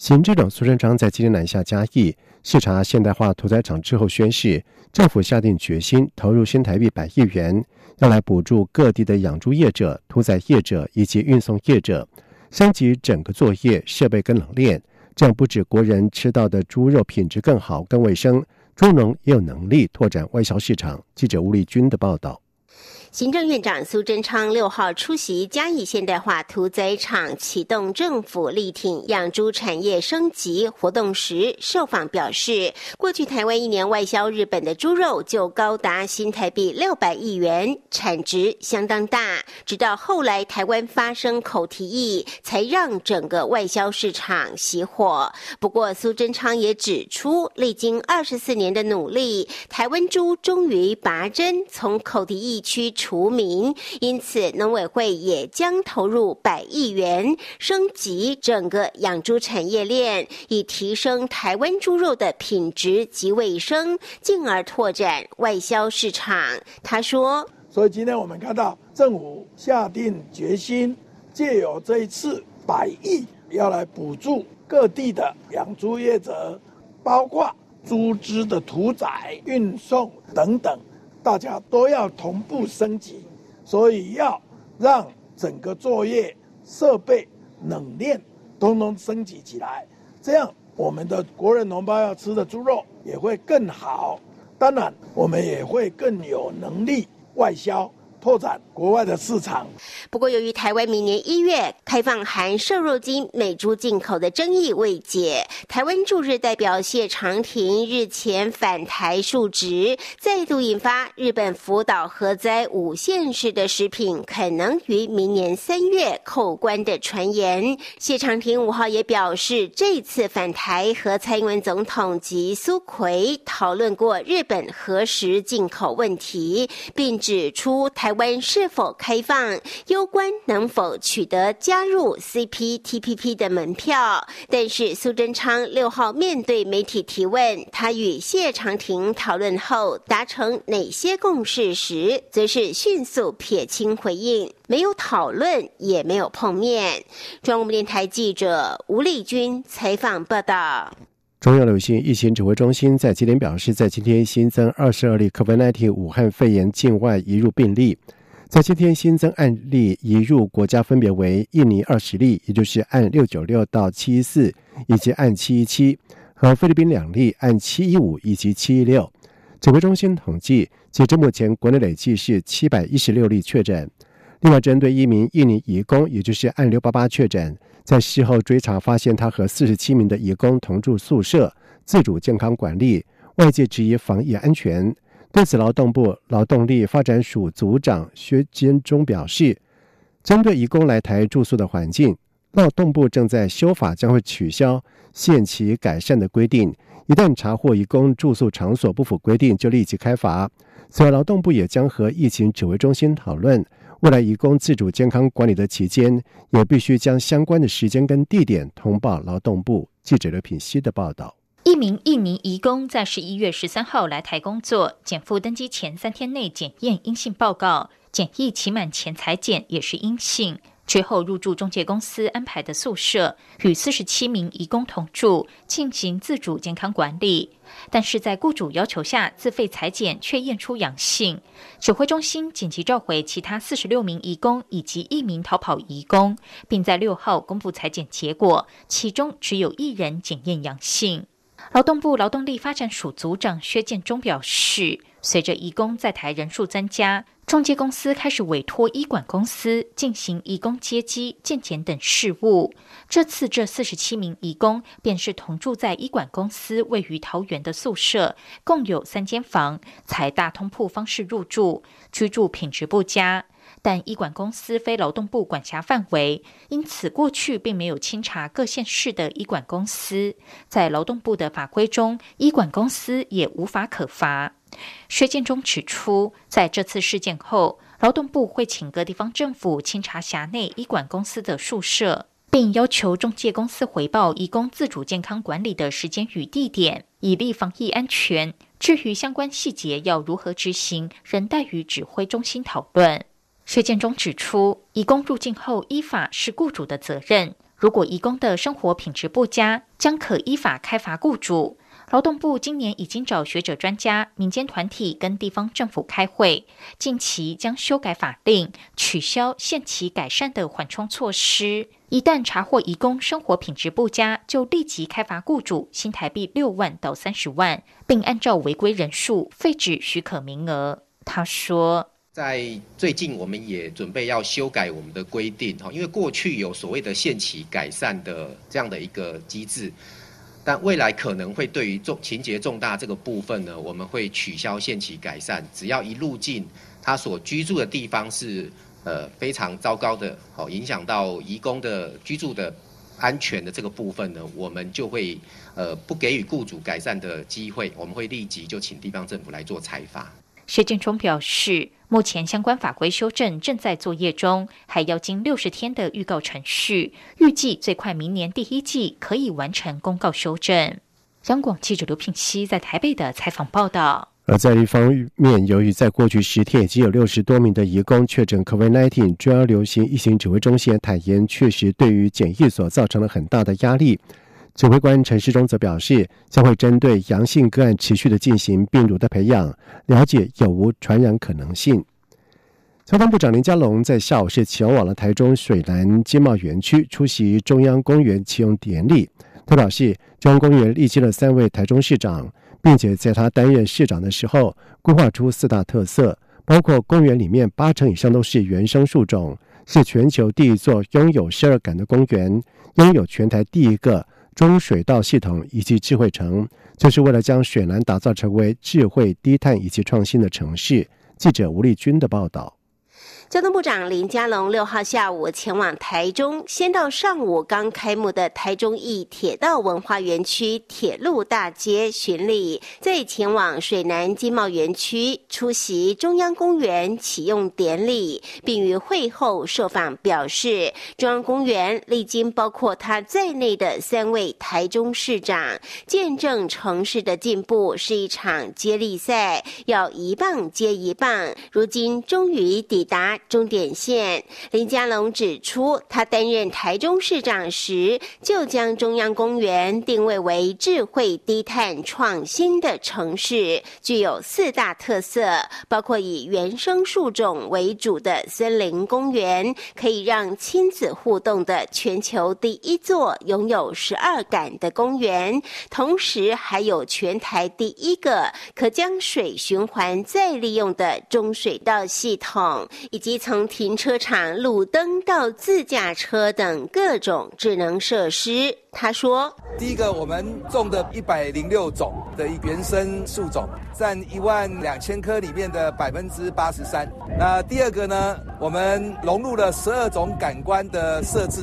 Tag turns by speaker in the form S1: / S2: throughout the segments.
S1: 行政长苏贞昌在今天南下嘉义视察现代化屠宰场之后，宣示政府下定决心投入新台币百亿元，要来补助各地的养猪业者、屠宰业者以及运送业者，升级整个作业设备跟冷链，这样不止国人吃到的猪肉品质更好、更卫生，猪农也有能力拓展外销市场。记者吴丽君的报道。
S2: 行政院长苏贞昌六号出席嘉义现代化屠宰场启动政府力挺养猪产业升级活动时，受访表示，过去台湾一年外销日本的猪肉就高达新台币六百亿元，产值相当大。直到后来台湾发生口蹄疫，才让整个外销市场熄火。不过，苏贞昌也指出，历经二十四年的努力，台湾猪终于拔针从口蹄疫区。除名，因此农委会也将投入百亿元升级整个养猪产业链，以提升台湾猪肉的品质及卫生，进而拓展外销市场。他说：“
S3: 所以今天我们看到政府下定决心，借由这一次百亿，要来补助各地的养猪业者，包括猪只的屠宰、运送等等。”大家都要同步升级，所以要让整个作业设备、冷链都能升级起来，这样我们的国人同胞要吃的猪肉也会更好。当然，我们也会更有能力外销。拓展国外的市场。
S2: 不过，由于台湾明年一月开放含瘦肉精美猪进口的争议未解，台湾驻日代表谢长廷日前返台述职，再度引发日本福岛核灾五县市的食品可能于明年三月扣关的传言。谢长廷五号也表示，这次返台和蔡英文总统及苏奎讨论过日本核实进口问题，并指出台。台湾是否开放，攸关能否取得加入 CPTPP 的门票。但是苏贞昌六号面对媒体提问，他与谢长廷讨论后达成哪些共识时，则是迅速撇清回应，没有讨论，也没有碰面。中央电台记者吴丽君采访报道。
S1: 中央流行疫情指挥中心在今天表示，在今天新增二十二例 COVID-19 武汉肺炎境外移入病例，在今天新增案例移入国家分别为印尼二十例，也就是按六九六到七一四，以及按七一七，和菲律宾两例按七一五以及七一六。指挥中心统计，截至目前国内累计是七百一十六例确诊。另外，针对一名印尼移工，也就是按六八八确诊。在事后追查，发现他和四十七名的义工同住宿舍，自主健康管理，外界质疑防疫安全。对此，劳动部劳动力发展署组长薛坚忠表示，针对义工来台住宿的环境，劳动部正在修法，将会取消限期改善的规定。一旦查获义工住宿场所不符规定，就立即开罚。此外，劳动部也将和疫情指挥中心讨论。未来移工自主健康管理的期间，也必须将相关的时间跟地点通报劳动部。记者刘品希的报道：
S4: 一名印尼移工在十一月十三号来台工作，检附登机前三天内检验阴性报告，检疫期满前裁检也是阴性。之后入住中介公司安排的宿舍，与四十七名移工同住，进行自主健康管理。但是在雇主要求下，自费裁剪却验出阳性。指挥中心紧急召回其他四十六名移工以及一名逃跑移工，并在六号公布裁剪结果，其中只有一人检验阳性。劳动部劳动力发展署组长薛建中表示，随着移工在台人数增加。中介公司开始委托医管公司进行移工接机、健检等事务。这次这四十七名移工便是同住在医管公司位于桃园的宿舍，共有三间房，采大通铺方式入住，居住品质不佳。但医管公司非劳动部管辖范围，因此过去并没有清查各县市的医管公司。在劳动部的法规中，医管公司也无法可罚。薛建中指出，在这次事件后，劳动部会请各地方政府清查辖内医管公司的宿舍，并要求中介公司回报义工自主健康管理的时间与地点，以利防疫安全。至于相关细节要如何执行，仍待于指挥中心讨论。薛建中指出，义工入境后依法是雇主的责任，如果义工的生活品质不佳，将可依法开罚雇主。劳动部今年已经找学者、专家、民间团体跟地方政府开会，近期将修改法令，取消限期改善的缓冲措施。一旦查获移工生活品质不佳，就立即开罚雇主新台币六万到三十万，并按照违规人数废止许可名额。他说，
S5: 在最近我们也准备要修改我们的规定哈，因为过去有所谓的限期改善的这样的一个机制。但未来可能会对于重情节重大这个部分呢，我们会取消限期改善，只要一入境他所居住的地方是呃非常糟糕的，好影响到移工的居住的安全的这个部分呢，我们就会呃不给予雇主改善的机会，我们会立即就请地方政府来做裁罚。
S4: 薛建中表示。目前相关法规修正正在作业中，还要经六十天的预告程序，预计最快明年第一季可以完成公告修正。央广记者刘品熙在台北的采访报道。
S1: 而在一方面，由于在过去十天已经有六十多名的移工确诊 COVID-19，中央流行疫情指挥中心坦言，确实对于检疫所造成了很大的压力。指挥官陈世忠则表示，将会针对阳性个案持续的进行病毒的培养，了解有无传染可能性。交通部长林佳龙在下午是前往了台中水南经贸园区出席中央公园启用典礼。他表示，中央公园历经了三位台中市长，并且在他担任市长的时候，规划出四大特色，包括公园里面八成以上都是原生树种，是全球第一座拥有十二感的公园，拥有全台第一个。中水道系统以及智慧城，就是为了将水南打造成为智慧、低碳以及创新的城市。记者吴丽君的报道。
S2: 交通部长林佳龙六号下午前往台中，先到上午刚开幕的台中义铁道文化园区铁路大街巡礼，再前往水南经贸园区出席中央公园启用典礼，并于会后受访表示，中央公园历经包括他在内的三位台中市长，见证城市的进步是一场接力赛，要一棒接一棒，如今终于抵达。终点线，林佳龙指出，他担任台中市长时，就将中央公园定位为智慧、低碳、创新的城市，具有四大特色，包括以原生树种为主的森林公园，可以让亲子互动的全球第一座拥有十二感的公园，同时还有全台第一个可将水循环再利用的中水道系统，以及及。从停车场、路灯到自驾车等各种智能设施，他说：“
S6: 第一个，我们种的一百零六种的原生树种，占一万两千棵里面的百分之八十三。那第二个呢，我们融入了十二种感官的设置，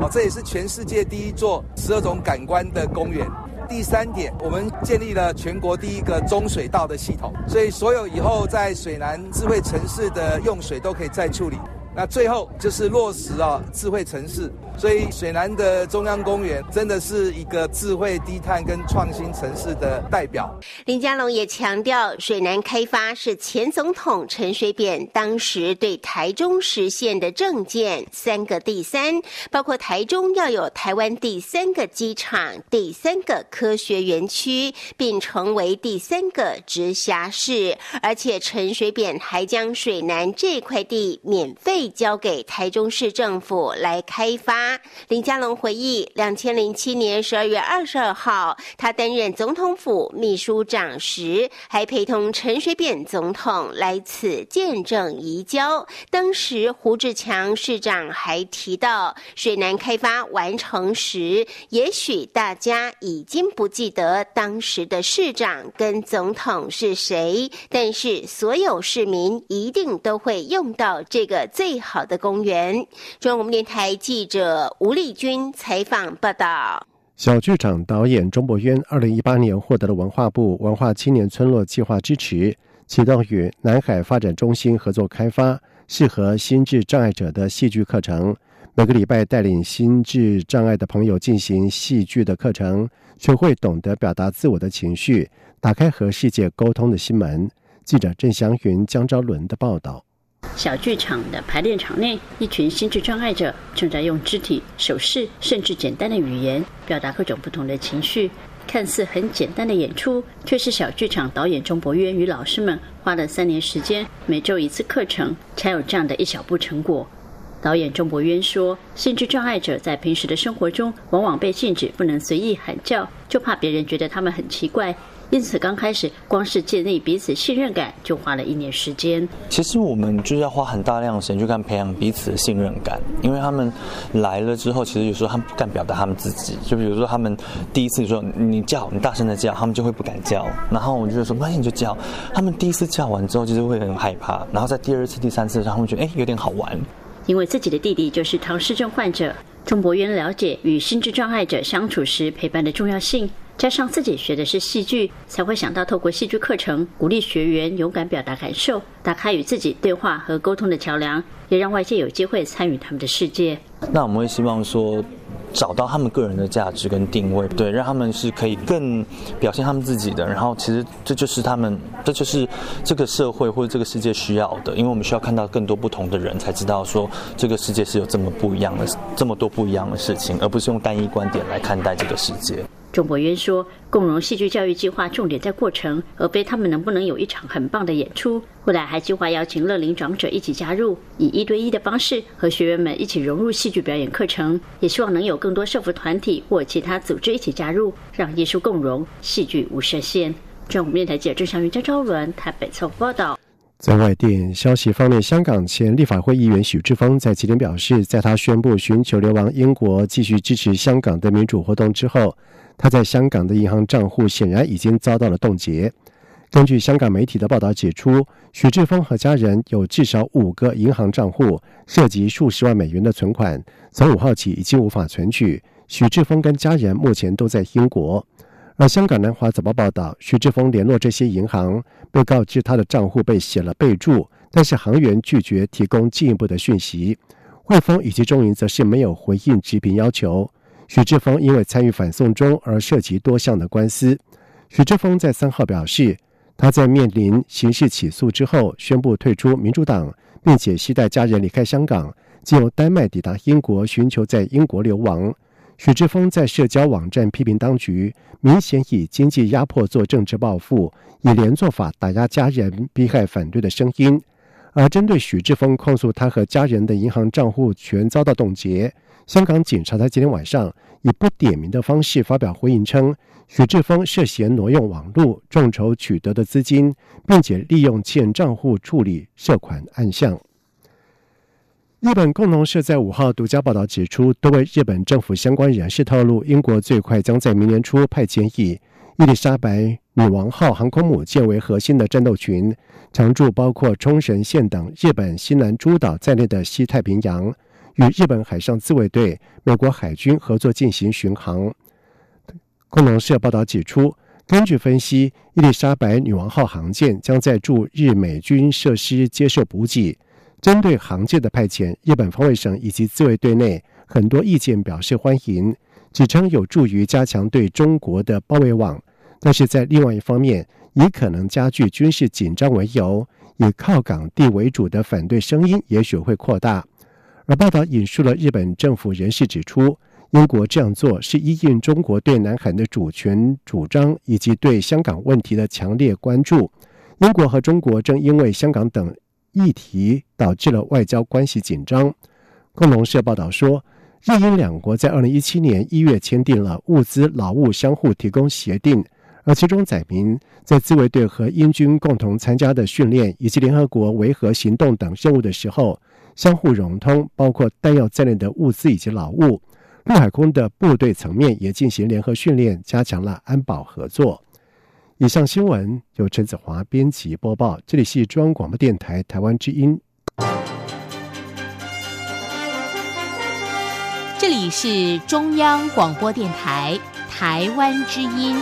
S6: 哦，这也是全世界第一座十二种感官的公园。”第三点，我们建立了全国第一个中水道的系统，所以所有以后在水南智慧城市的用水都可以再处理。那最后就是落实啊智慧城市。所以，水南的中央公园真的是一个智慧、低碳跟创新城市的代表。
S2: 林佳龙也强调，水南开发是前总统陈水扁当时对台中实现的政见“三个第三”，包括台中要有台湾第三个机场、第三个科学园区，并成为第三个直辖市。而且，陈水扁还将水南这块地免费交给台中市政府来开发。林佳龙回忆，两千零七年十二月二十二号，他担任总统府秘书长时，还陪同陈水扁总统来此见证移交。当时胡志强市长还提到，水南开发完成时，也许大家已经不记得当时的市长跟总统是谁，但是所有市民一定都会用到这个最好的公园。中央广播电台记者。吴丽君采访报道：
S1: 小剧场导演钟博渊，二零一八年获得了文化部文化青年村落计划支持，启动与南海发展中心合作开发，适合心智障碍者的戏剧课程。每个礼拜带领心智障碍的朋友进行戏剧的课程，学会懂得表达自我的情绪，打开和世界沟通的心门。记者郑祥云、江昭伦的报道。
S7: 小剧场的排练场内，一群心智障碍者正在用肢体、手势，甚至简单的语言，表达各种不同的情绪。看似很简单的演出，却是小剧场导演钟博渊与老师们花了三年时间，每周一次课程，才有这样的一小步成果。导演钟博渊说：“心智障碍者在平时的生活中，往往被禁止不能随意喊叫，就怕别人觉得他们很奇怪。因此，刚开始光是建立彼此信任感，就花了一年时间。
S8: 其实我们就是要花很大量的时间去看培养彼此的信任感，因为他们来了之后，其实有时候他们不敢表达他们自己。就比如说，他们第一次说你叫，你大声的叫，他们就会不敢叫。然后我就说，那你就叫。他们第一次叫完之后，就是会很害怕。然后在第二次、第三次的时候，他们觉得哎，有点好玩。”
S7: 因为自己的弟弟就是唐氏症患者，钟博渊了解与心智障碍者相处时陪伴的重要性，加上自己学的是戏剧，才会想到透过戏剧课程鼓励学员勇敢表达感受，打开与自己对话和沟通的桥梁，也让外界有机会参与他们的世界。
S8: 那我们会希望说。找到他们个人的价值跟定位，对，让他们是可以更表现他们自己的。然后，其实这就是他们，这就是这个社会或者这个世界需要的。因为我们需要看到更多不同的人，才知道说这个世界是有这么不一样的，这么多不一样的事情，而不是用单一观点来看待这个世界。
S7: 钟博渊说：“共融戏剧教育计划重点在过程，而非他们能不能有一场很棒的演出。未来还计划邀请乐龄长者一起加入，以一对一的方式和学员们一起融入戏剧表演课程。也希望能有更多社服团体或其他组织一起加入，让艺术共融，戏剧无设限。”中央面台记者郑祥云、张昭伦台北侧报道。
S1: 在外电消息方面，香港前立法会议员许志峰在今天表示，在他宣布寻求流亡英国，继续支持香港的民主活动之后。他在香港的银行账户显然已经遭到了冻结。根据香港媒体的报道指出，许志峰和家人有至少五个银行账户，涉及数十万美元的存款，从五号起已经无法存取。许志峰跟家人目前都在英国。而香港南华早报报道，许志峰联络这些银行，被告知他的账户被写了备注，但是行员拒绝提供进一步的讯息。汇丰以及中银则是没有回应直评要求。许志峰因为参与反送中而涉及多项的官司。许志峰在三号表示，他在面临刑事起诉之后，宣布退出民主党，并且携带家人离开香港，经由丹麦抵达英国，寻求在英国流亡。许志峰在社交网站批评当局，明显以经济压迫做政治报复，以连坐法打压家人，逼害反对的声音。而针对许志峰控诉他和家人的银行账户全遭到冻结。香港警察在今天晚上以不点名的方式发表回应称，许志峰涉嫌挪用网络众筹取得的资金，并且利用欠账户处理涉款案项。日本共同社在五号独家报道指出，多位日本政府相关人士透露，英国最快将在明年初派遣以伊丽莎白女王号航空母舰为核心的战斗群，常驻包括冲绳县等日本西南诸岛在内的西太平洋。与日本海上自卫队、美国海军合作进行巡航。共同社报道指出，根据分析，伊丽莎白女王号航舰将在驻日美军设施接受补给。针对航舰的派遣，日本防卫省以及自卫队内很多意见表示欢迎，指称有助于加强对中国的包围网。但是在另外一方面，以可能加剧军事紧张为由，以靠港地为主的反对声音也许会扩大。而报道引述了日本政府人士指出，英国这样做是依应中国对南海的主权主张以及对香港问题的强烈关注。英国和中国正因为香港等议题导致了外交关系紧张。共同社报道说，日英两国在二零一七年一月签订了物资劳务相互提供协定，而其中载明，在自卫队和英军共同参加的训练以及联合国维和行动等任务的时候。相互融通，包括弹药在内的物资以及劳务。陆海空的部队层面也进行联合训练，加强了安保合作。以上新闻由陈子华编辑播报，这里是中央广播电台台湾之音。
S9: 这里是中央广播电台台湾之音。